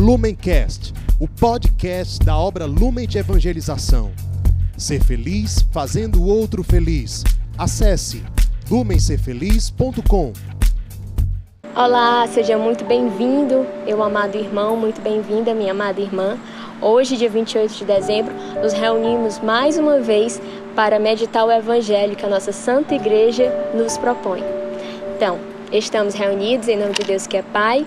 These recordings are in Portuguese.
Lumencast, o podcast da obra Lumen de Evangelização. Ser feliz fazendo o outro feliz. Acesse lumencerfeliz.com. Olá, seja muito bem-vindo, meu amado irmão, muito bem-vinda, minha amada irmã. Hoje, dia 28 de dezembro, nos reunimos mais uma vez para meditar o Evangelho que a nossa Santa Igreja nos propõe. Então, estamos reunidos em nome de Deus que é Pai,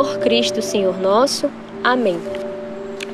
Por Cristo, Senhor nosso. Amém.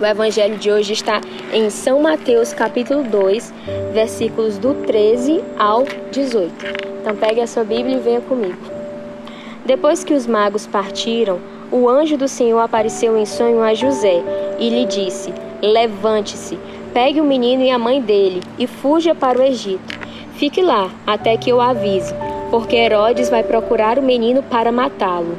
O evangelho de hoje está em São Mateus, capítulo 2, versículos do 13 ao 18. Então pegue a sua Bíblia e venha comigo. Depois que os magos partiram, o anjo do Senhor apareceu em sonho a José e lhe disse: Levante-se, pegue o menino e a mãe dele e fuja para o Egito. Fique lá até que eu avise, porque Herodes vai procurar o menino para matá-lo.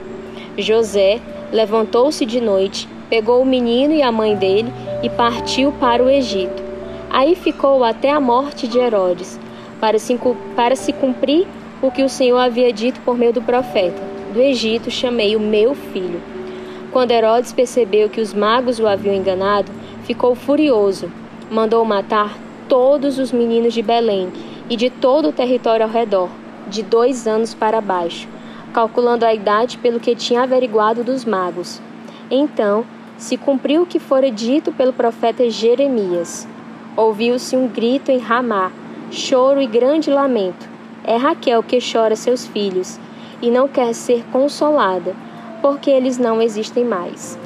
José levantou-se de noite, pegou o menino e a mãe dele e partiu para o Egito. Aí ficou até a morte de Herodes, para se, para se cumprir o que o Senhor havia dito por meio do profeta: Do Egito chamei o meu filho. Quando Herodes percebeu que os magos o haviam enganado, ficou furioso. Mandou matar todos os meninos de Belém e de todo o território ao redor, de dois anos para baixo, calculando a idade pelo que tinha averiguado dos magos. Então se cumpriu o que fora dito pelo profeta Jeremias. Ouviu-se um grito em Ramá, choro e grande lamento. É Raquel que chora seus filhos e não quer ser consolada, porque eles não existem mais.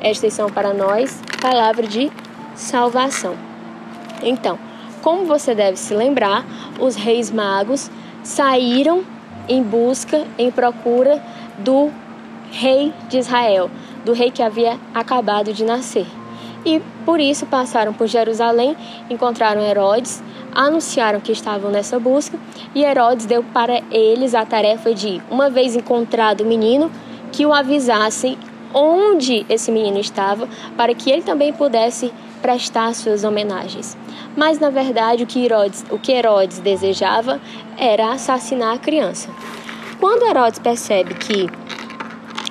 Estas são para nós palavra de salvação. Então, como você deve se lembrar, os reis magos saíram em busca, em procura do rei de Israel, do rei que havia acabado de nascer. E por isso passaram por Jerusalém, encontraram Herodes, anunciaram que estavam nessa busca, e Herodes deu para eles a tarefa de, uma vez encontrado o menino, que o avisassem onde esse menino estava, para que ele também pudesse prestar suas homenagens. Mas na verdade o que Herodes, o que Herodes desejava era assassinar a criança. Quando Herodes percebe que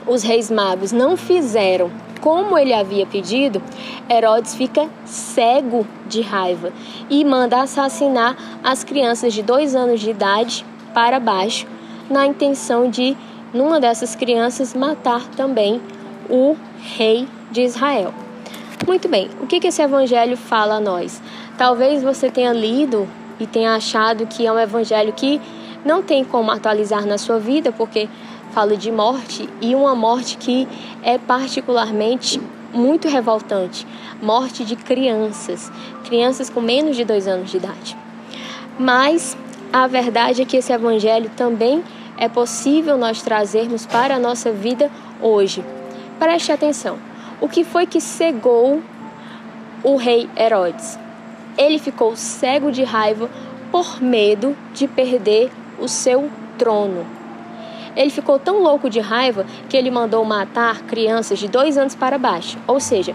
os reis magos não fizeram como ele havia pedido, Herodes fica cego de raiva e manda assassinar as crianças de dois anos de idade para baixo, na intenção de, numa dessas crianças, matar também o rei de Israel. Muito bem, o que esse evangelho fala a nós? Talvez você tenha lido e tenha achado que é um evangelho que não tem como atualizar na sua vida, porque fala de morte e uma morte que é particularmente muito revoltante morte de crianças, crianças com menos de dois anos de idade. Mas a verdade é que esse evangelho também é possível nós trazermos para a nossa vida hoje. Preste atenção: o que foi que cegou o rei Herodes? Ele ficou cego de raiva por medo de perder o seu trono. Ele ficou tão louco de raiva que ele mandou matar crianças de dois anos para baixo. Ou seja,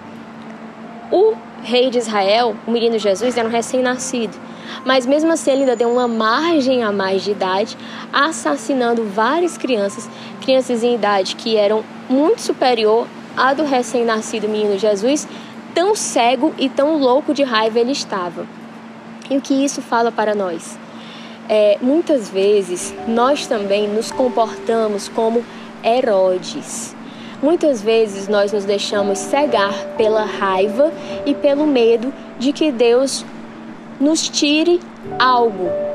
o rei de Israel, o menino Jesus, era um recém-nascido. Mas mesmo assim, ele ainda deu uma margem a mais de idade, assassinando várias crianças, crianças em idade que eram muito superior à do recém-nascido menino Jesus, tão cego e tão louco de raiva ele estava. E o que isso fala para nós? é, muitas vezes nós também nos comportamos como Herodes. Muitas vezes nós nos deixamos cegar pela raiva e pelo medo de que Deus nos tire algo.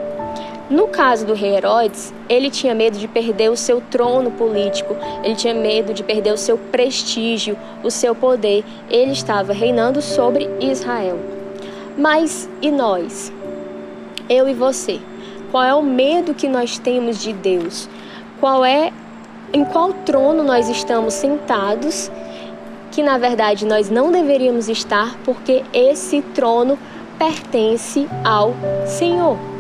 No caso do rei Herodes, ele tinha medo de perder o seu trono político, ele tinha medo de perder o seu prestígio, o seu poder. Ele estava reinando sobre Israel. Mas e nós? Eu e você? Qual é o medo que nós temos de Deus? Qual é em qual trono nós estamos sentados que na verdade nós não deveríamos estar, porque esse trono pertence ao Senhor.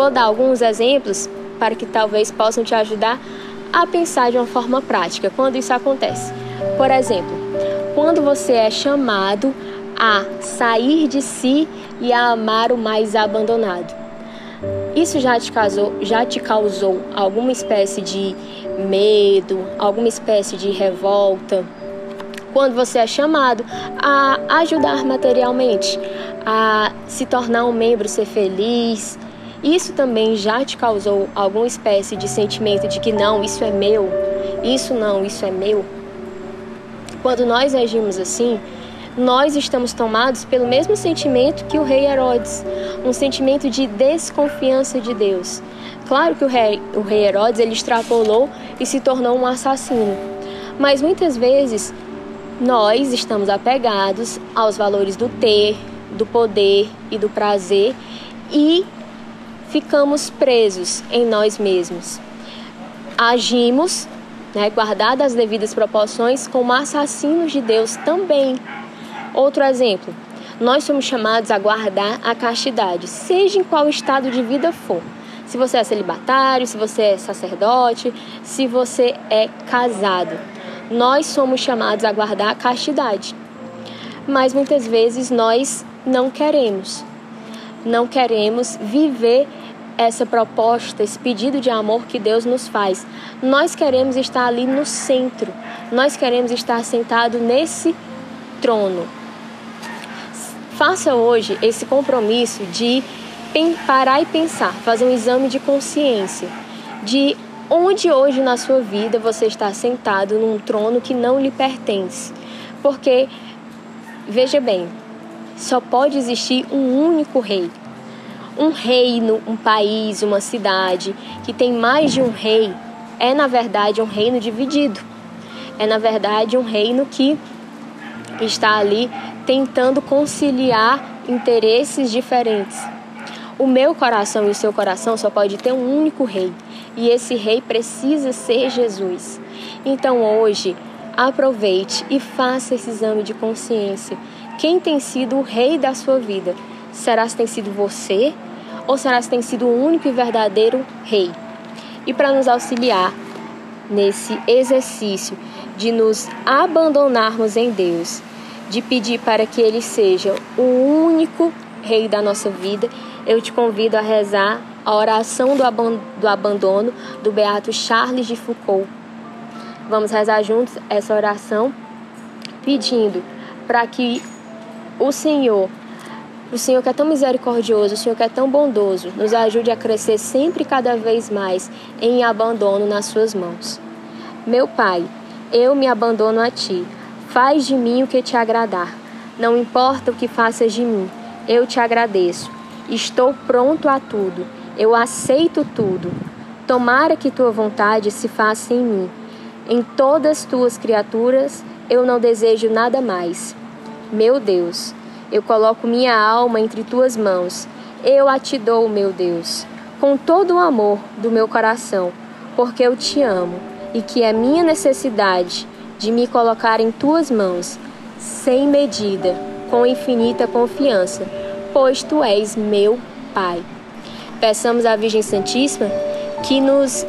Vou dar alguns exemplos para que talvez possam te ajudar a pensar de uma forma prática quando isso acontece. Por exemplo, quando você é chamado a sair de si e a amar o mais abandonado. Isso já te causou, já te causou alguma espécie de medo, alguma espécie de revolta? Quando você é chamado a ajudar materialmente, a se tornar um membro, ser feliz, isso também já te causou alguma espécie de sentimento de que não, isso é meu, isso não, isso é meu? Quando nós agimos assim, nós estamos tomados pelo mesmo sentimento que o rei Herodes, um sentimento de desconfiança de Deus. Claro que o rei, o rei Herodes ele extrapolou e se tornou um assassino, mas muitas vezes nós estamos apegados aos valores do ter, do poder e do prazer e ficamos presos em nós mesmos. Agimos, né, guardadas as devidas proporções, como assassinos de Deus também. Outro exemplo, nós somos chamados a guardar a castidade, seja em qual estado de vida for. Se você é celibatário, se você é sacerdote, se você é casado, nós somos chamados a guardar a castidade. Mas muitas vezes nós não queremos. Não queremos viver essa proposta, esse pedido de amor que Deus nos faz. Nós queremos estar ali no centro. Nós queremos estar sentado nesse trono, Faça hoje esse compromisso de parar e pensar, fazer um exame de consciência de onde hoje na sua vida você está sentado num trono que não lhe pertence. Porque, veja bem, só pode existir um único rei. Um reino, um país, uma cidade que tem mais de um rei é, na verdade, um reino dividido. É, na verdade, um reino que está ali tentando conciliar interesses diferentes. O meu coração e o seu coração só pode ter um único rei, e esse rei precisa ser Jesus. Então hoje, aproveite e faça esse exame de consciência. Quem tem sido o rei da sua vida? Será que tem sido você ou será que tem sido o único e verdadeiro rei? E para nos auxiliar nesse exercício de nos abandonarmos em Deus, de pedir para que Ele seja o único Rei da nossa vida, eu te convido a rezar a oração do abandono do Beato Charles de Foucault. Vamos rezar juntos essa oração, pedindo para que o Senhor, o Senhor que é tão misericordioso, o Senhor que é tão bondoso, nos ajude a crescer sempre cada vez mais em abandono nas Suas mãos. Meu Pai, eu me abandono a Ti Faz de mim o que te agradar. Não importa o que faças de mim, eu te agradeço. Estou pronto a tudo. Eu aceito tudo. Tomara que tua vontade se faça em mim. Em todas tuas criaturas, eu não desejo nada mais. Meu Deus, eu coloco minha alma entre tuas mãos. Eu a te dou, meu Deus, com todo o amor do meu coração, porque eu te amo e que é minha necessidade de me colocar em tuas mãos, sem medida, com infinita confiança, pois tu és meu Pai. Peçamos à Virgem Santíssima que nos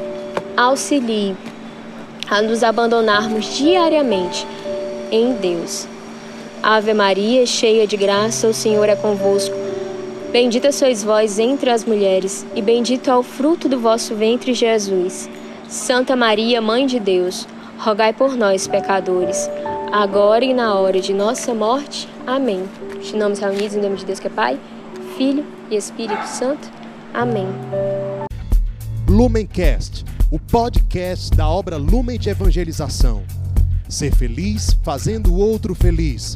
auxilie a nos abandonarmos diariamente em Deus. Ave Maria, cheia de graça, o Senhor é convosco. Bendita sois vós entre as mulheres, e bendito é o fruto do vosso ventre, Jesus. Santa Maria, Mãe de Deus, rogai por nós, pecadores, agora e na hora de nossa morte. Amém. Continuamos reunidos em nome de Deus que é Pai, Filho e Espírito Santo. Amém. Lumencast, o podcast da obra Lumen de Evangelização. Ser feliz fazendo o outro feliz.